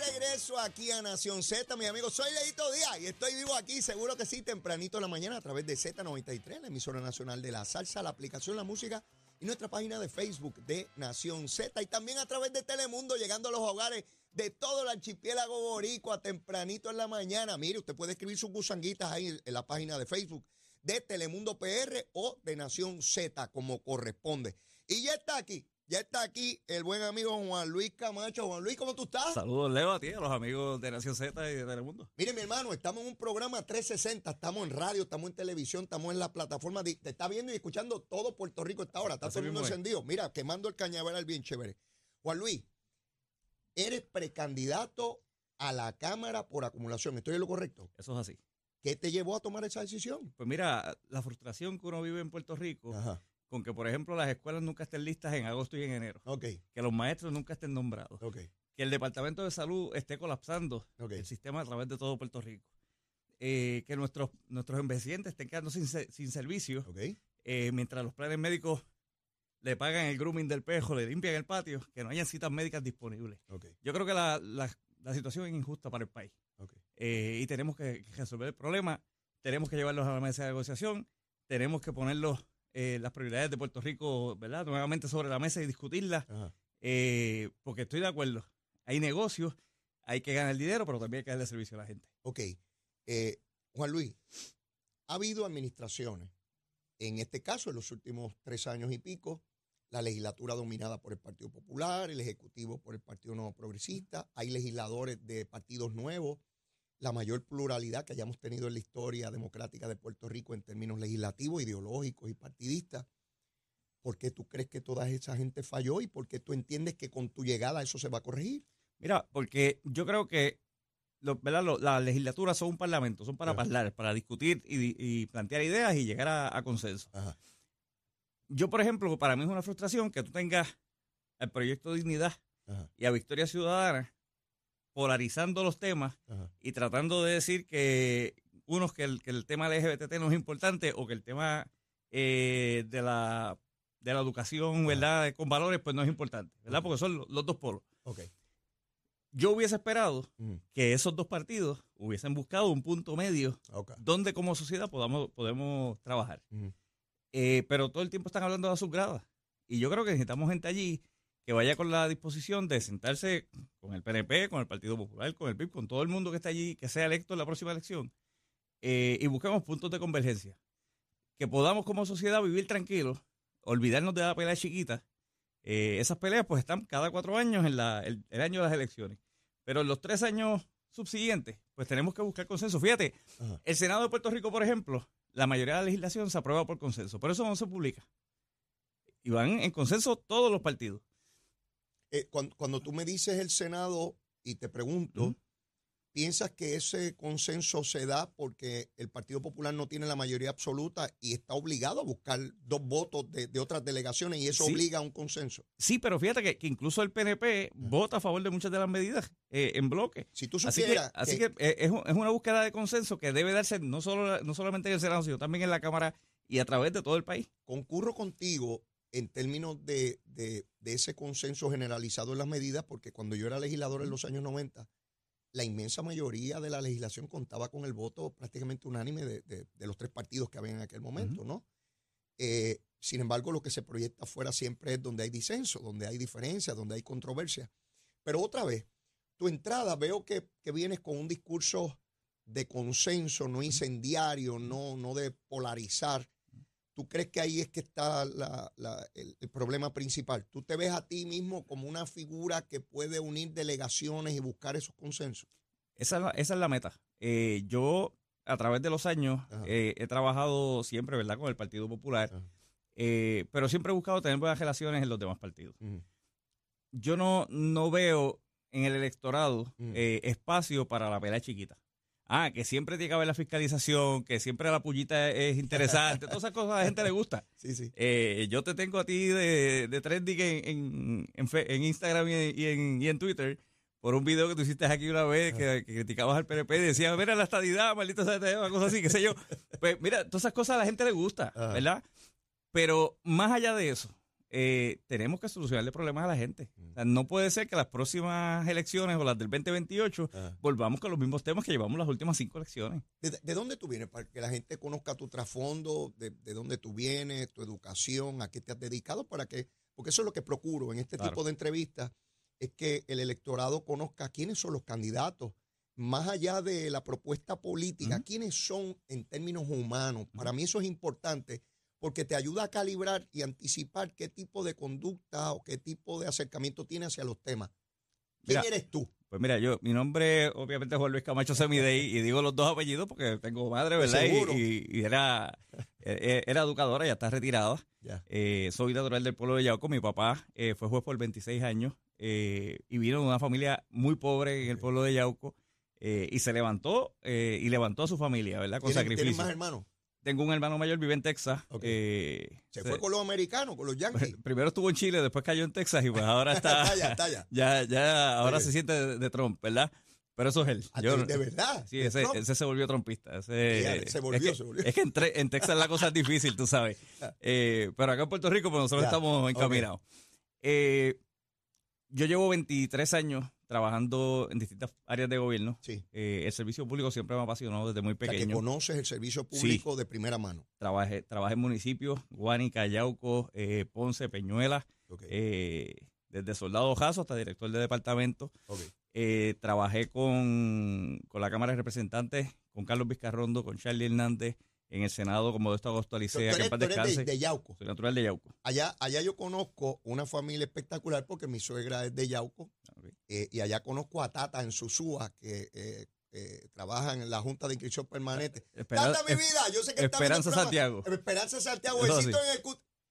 regreso aquí a Nación Z, mi amigo. Soy Leito Díaz y estoy vivo aquí, seguro que sí, tempranito en la mañana a través de Z93, la emisora nacional de la salsa, la aplicación La Música y nuestra página de Facebook de Nación Z y también a través de Telemundo, llegando a los hogares de todo el archipiélago boricua tempranito en la mañana. Mire, usted puede escribir sus gusanguitas ahí en la página de Facebook de Telemundo PR o de Nación Z, como corresponde. Y ya está aquí ya está aquí el buen amigo Juan Luis Camacho. Juan Luis, ¿cómo tú estás? Saludos, Leo, a ti, a los amigos de Nación Z y de Telemundo. Mire, mi hermano, estamos en un programa 360, estamos en radio, estamos en televisión, estamos en la plataforma. te está viendo y escuchando todo Puerto Rico esta hora. Está todo el mundo encendido. Mira, quemando el cañaveral bien chévere. Juan Luis, eres precandidato a la Cámara por acumulación. ¿Estoy en lo correcto? Eso es así. ¿Qué te llevó a tomar esa decisión? Pues mira, la frustración que uno vive en Puerto Rico Ajá con que, por ejemplo, las escuelas nunca estén listas en agosto y en enero. Okay. Que los maestros nunca estén nombrados. Okay. Que el Departamento de Salud esté colapsando el sistema a través de todo Puerto Rico. Eh, que nuestros, nuestros envejecientes estén quedando sin, sin servicio. Eh, mientras los planes médicos le pagan el grooming del pejo, le limpian el patio, que no hayan citas médicas disponibles. Yo creo que la, la, situación es injusta para el país. Eh, y tenemos que, resolver el problema. Tenemos que llevarlos a la mesa de negociación. Tenemos que ponerlos eh, las prioridades de Puerto Rico, ¿verdad? Nuevamente sobre la mesa y discutirlas, eh, porque estoy de acuerdo. Hay negocios, hay que ganar dinero, pero también hay que darle servicio a la gente. Ok. Eh, Juan Luis, ha habido administraciones, en este caso, en los últimos tres años y pico, la legislatura dominada por el Partido Popular, el Ejecutivo por el Partido Nuevo Progresista, hay legisladores de partidos nuevos la mayor pluralidad que hayamos tenido en la historia democrática de Puerto Rico en términos legislativos, ideológicos y partidistas. ¿Por qué tú crees que toda esa gente falló y por qué tú entiendes que con tu llegada eso se va a corregir? Mira, porque yo creo que las legislaturas son un parlamento, son para hablar, para discutir y, plantear ideas y llegar a, consenso. Yo, por ejemplo, para mí es una frustración que tú tengas el proyecto de dignidad y a Victoria Ciudadana polarizando los temas y tratando de decir que unos que el, que el tema LGBT no es importante o que el tema eh, de la de la educación, ¿verdad? Con valores, pues no es importante, ¿verdad? Porque son los, dos polos. Yo hubiese esperado que esos dos partidos hubiesen buscado un punto medio donde como sociedad podamos, podemos trabajar. Eh, pero todo el tiempo están hablando de sus gradas. Y yo creo que necesitamos gente allí que vaya con la disposición de sentarse con el PNP, con el Partido Popular, con el PIB, con todo el mundo que está allí, que sea electo en la próxima elección, eh, y busquemos puntos de convergencia. Que podamos como sociedad vivir tranquilos, olvidarnos de la pelea chiquita. Eh, esas peleas pues están cada cuatro años en la, el, año de las elecciones. Pero en los tres años subsiguientes, pues tenemos que buscar consenso. Fíjate, el Senado de Puerto Rico, por ejemplo, la mayoría de la legislación se aprueba por consenso, pero eso no se publica. Y van en consenso todos los partidos. Eh, cuando, tú me dices el Senado y te pregunto, ¿piensas que ese consenso se da porque el Partido Popular no tiene la mayoría absoluta y está obligado a buscar dos votos de, otras delegaciones y eso obliga a un consenso? Sí, pero fíjate que, incluso el PNP vota a favor de muchas de las medidas eh, en bloque. Si tú así que, así que eh, es, una búsqueda de consenso que debe darse no, solo, no solamente en el Senado, sino también en la Cámara y a través de todo el país. Concurro contigo en términos de, ese consenso generalizado en las medidas, porque cuando yo era legislador en los años 90, la inmensa mayoría de la legislación contaba con el voto prácticamente unánime de, los tres partidos que había en aquel momento, ¿no? Eh, sin embargo, lo que se proyecta afuera siempre es donde hay disenso, donde hay diferencia, donde hay controversia. Pero otra vez, tu entrada veo que, que vienes con un discurso de consenso, no incendiario, no, no de polarizar. ¿Tú crees que ahí es que está el, problema principal? ¿Tú te ves a ti mismo como una figura que puede unir delegaciones y buscar esos consensos? Esa, es la meta. Eh, yo, a través de los años, eh, he trabajado siempre, ¿verdad?, con el Partido Popular, eh, pero siempre he buscado tener buenas relaciones en los demás partidos. Yo no, no veo en el electorado espacio para la pelea chiquita. Ah, que siempre tiene que haber la fiscalización, que siempre la pullita es interesante. Todas esas cosas a la gente le gusta. Sí, sí. Eh, yo te tengo a ti de, de trending en, en, en, Instagram y en, y en, Twitter por un video que tú hiciste aquí una vez que, criticabas al PNP y decías, mira la estadidad, maldita sea, una cosa así, qué sé yo. Pues mira, todas esas cosas a la gente le gusta, ¿verdad? Pero más allá de eso, eh, tenemos que solucionarle problemas a la gente. Mm. no puede ser que las próximas elecciones o las del 2028 volvamos con los mismos temas que llevamos las últimas cinco elecciones. ¿De, dónde tú vienes? Para que la gente conozca tu trasfondo, de, dónde tú vienes, tu educación, a qué te has dedicado, para que, porque eso es lo que procuro en este tipo de entrevistas, es que el electorado conozca quiénes son los candidatos, más allá de la propuesta política, quiénes son en términos humanos. Para mí eso es importante porque te ayuda a calibrar y anticipar qué tipo de conducta o qué tipo de acercamiento tiene hacia los temas. ¿Quién eres tú? Pues mira, yo, mi nombre obviamente es Juan Luis Camacho Semidey y digo los dos apellidos porque tengo madre, ¿verdad? Y, era, e, e, era educadora, ya está retirada. Eh, soy natural del pueblo de Yauco. Mi papá eh, fue juez por 26 años eh, y vino de una familia muy pobre en el pueblo de Yauco. y se levantó y levantó a su familia, ¿verdad? Con sacrificio. ¿Tienes más hermanos? Tengo un hermano mayor, vive en Texas. Eh, se, fue con los americanos, con los yankees. Primero estuvo en Chile, después cayó en Texas y pues ahora está. está, ya, está ya. ya, ya ahora se siente de, Trump, ¿verdad? Pero eso es él. Ah, ¿De verdad? Sí, ese, ese, se volvió trompista. Ese, se volvió, es que, se volvió. Es que en, Texas la cosa es difícil, tú sabes. Eh, pero acá en Puerto Rico, pues nosotros estamos encaminados. Eh, yo llevo 23 años trabajando en distintas áreas de gobierno. Sí. Eh, el servicio público siempre me ha apasionado desde muy pequeño. O que conoces el servicio público de primera mano. Trabajé, trabajé en municipios, Guánica, Yauco, eh, Ponce, Peñuela, eh, desde soldado Jaso hasta director de departamento. trabajé con, con la Cámara de Representantes, con Carlos Vizcarrondo, con Charlie Hernández, en el Senado como de esto actualicé, que en De, Yauco. Soy natural de Yauco. Allá, allá yo conozco una familia espectacular porque mi suegra es de Yauco. Eh, y allá conozco a Tata en Susúa, que eh, eh, trabaja en la Junta de Inscripción Permanente. Tata, mi vida, yo sé que Esperanza Santiago. Esperanza Santiago, eso, en el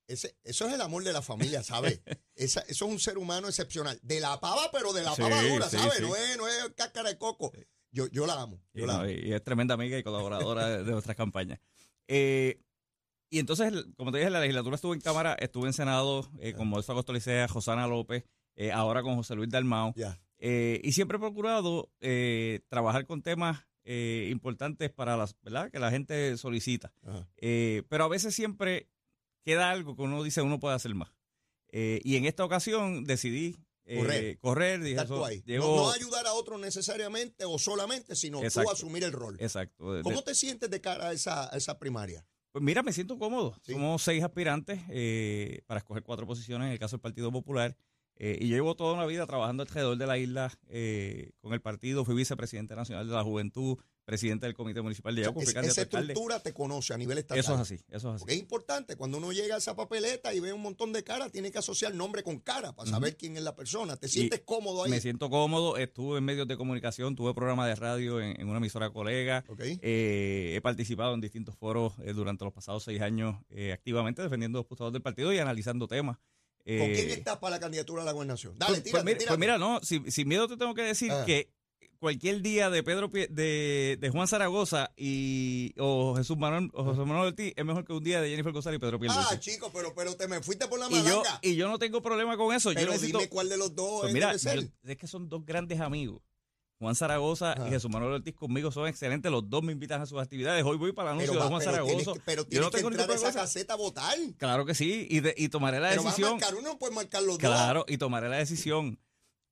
ese, eso es el amor de la familia, ¿sabes? eso es un ser humano excepcional. De la pava, pero de la pava dura, ¿sabes? No, es, no es cáscara de coco. Yo, yo la amo. y, es tremenda amiga y colaboradora de, nuestras campañas. Eh, y entonces, como te dije, la legislatura estuvo en Cámara, estuvo en Senado eh, con Modesto Agosto Licea, Josana López, eh, ahora con José Luis Dalmao. y siempre he procurado trabajar con temas importantes para las, ¿verdad? Que la gente solicita. pero a veces siempre queda algo que uno dice uno puede hacer más. y en esta ocasión decidí correr, correr no, ayudar a otros necesariamente o solamente, sino tú asumir el rol. Exacto. ¿Cómo te sientes de cara a esa, esa primaria? Pues mira, me siento cómodo. Somos seis aspirantes eh, para escoger cuatro posiciones en el caso del Partido Popular. Eh, y llevo toda una vida trabajando alrededor de la isla eh, con el partido. Fui vicepresidente nacional de la juventud, presidente del Comité Municipal de Yauco. esa estructura te conoce a nivel estatal. Eso es así, eso es así. Porque es importante, cuando uno llega a esa papeleta y ve un montón de caras, tiene que asociar nombre con cara para saber quién es la persona. ¿Te sientes cómodo ahí? Me siento cómodo, estuve en medios de comunicación, tuve programa de radio en, una emisora colega, eh, he participado en distintos foros eh, durante los pasados seis años eh, activamente defendiendo los postulados del partido y analizando temas. ¿Con quién estás para la candidatura a la gobernación? Dale, pues, pues, pues mira, no, sin, miedo te tengo que decir ah. que cualquier día de Pedro de, de Juan Zaragoza y o Jesús Manuel o José Manuel Ortiz es mejor que un día de Jennifer González y Pedro Pierluisi. Ah, chico, pero pero te me fuiste por la malanga. Y yo, y yo no tengo problema con eso. Pero yo necesito, dime cuál de los dos pues mira, es que son dos grandes amigos. Juan Zaragoza y Jesús Manuel Ortiz conmigo son excelentes. Los dos me invitan a sus actividades. Hoy voy para el anuncio de Juan Zaragoza. pero tienes no que entrar a esa caseta a votar. Claro que sí. Y, y tomaré la decisión. Vas a marcar uno, puedes marcar los dos. Claro, y tomaré la decisión.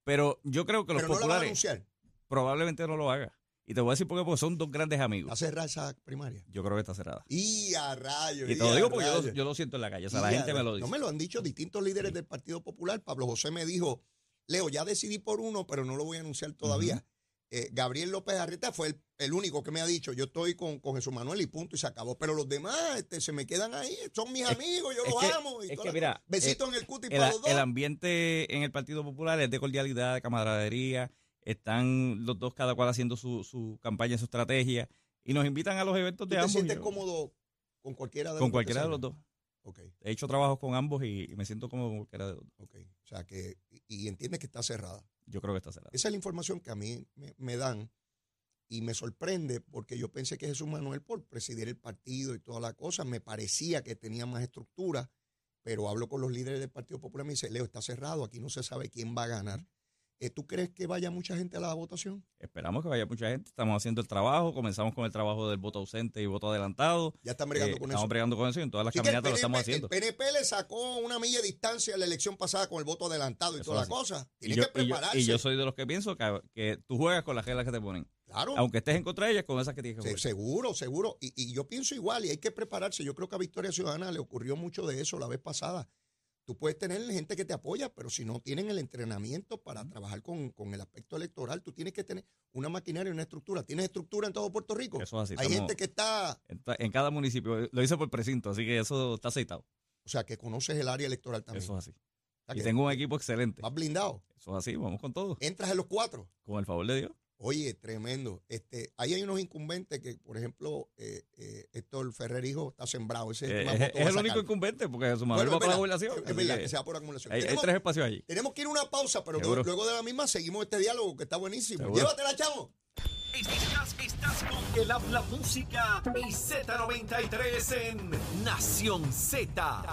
Pero yo creo que los pero populares. No la a anunciar probablemente no lo haga. Y te voy a decir por qué, porque son dos grandes amigos. ¿Está cerrada esa primaria? Yo creo que está cerrada. Y a rayos. Y te lo digo porque yo lo, siento en la calle. O sea, la gente me lo dice. No me lo han dicho distintos líderes del Partido Popular. Pablo José me dijo, Leo, ya decidí por uno, pero no lo voy a anunciar todavía. Eh, Gabriel López Arreta fue el, único que me ha dicho, yo estoy con, con, Jesús Manuel y punto, y se acabó. Pero los demás este, se me quedan ahí, son mis amigos, yo los amo. es que mira, besitos en el cuti para los dos. El ambiente en el Partido Popular es de cordialidad, de camaradería están los dos cada cual haciendo su, su campaña, su estrategia, y nos invitan a los eventos de ambos. ¿Te sientes cómodo con cualquiera de los dos? Con cualquiera de los dos. Okay. He hecho trabajos con ambos y, me siento cómodo con cualquiera de. Okay. O sea, que, y, entiendes que está cerrada. Yo creo que está cerrada. Esa es la información que a mí me, dan y me sorprende porque yo pensé que Jesús Manuel, por presidir el partido y toda la cosa, me parecía que tenía más estructura, pero hablo con los líderes del Partido Popular y me dice, Leo, está cerrado, aquí no se sabe quién va a ganar. Eh, ¿Tú crees que vaya mucha gente a la votación? Esperamos que vaya mucha gente. Estamos haciendo el trabajo. Comenzamos con el trabajo del voto ausente y voto adelantado. Ya están bregando Eh, con estamos eso. bregando con eso y en todas las Sí caminatas lo estamos PNP haciendo. El PNP le sacó una milla de distancia en la elección pasada con el voto adelantado y Eso toda es la así. cosa. Que y yo- prepararse. y yo soy de los que pienso que, que tú juegas con las reglas que te ponen. claro. Aunque estés en contra de ellas, con esas que tienes que Se- jugar. seguro, seguro. Y, y yo pienso igual y hay que prepararse. Yo creo que a Victoria Ciudadana le ocurrió mucho de eso la vez pasada. Tú puedes tener gente que te apoya, pero si no tienen el entrenamiento para trabajar con, con el aspecto electoral, tú tienes que tener una maquinaria y una estructura. ¿Tienes estructura en todo Puerto Rico? Eso es así. Hay gente que está, en, cada municipio. Lo hice por precinto, así que eso está aceitado. o sea, que conoces el área electoral también. Eso es así. O sea, Y tengo un equipo excelente. Vas blindado. Eso es así, vamos con todo. Entras en los cuatro. Con el favor de Dios. Oye, tremendo. Este, ahí hay unos incumbentes que, por ejemplo, eh, eh, Héctor Ferrer Hijo está sembrado. Ese Eh, es, el único sacar. incumbente porque su Bueno, madre es va verdad, jubilación. es verdad que que sea por acumulación. hay, hay Tenemos- tres espacios allí. Tenemos que ir a una pausa, pero Seguro. luego de la misma seguimos este diálogo que está buenísimo. Seguro. Llévatela, chavo. Estás, estás con el habla música y Z93 en Nación Z.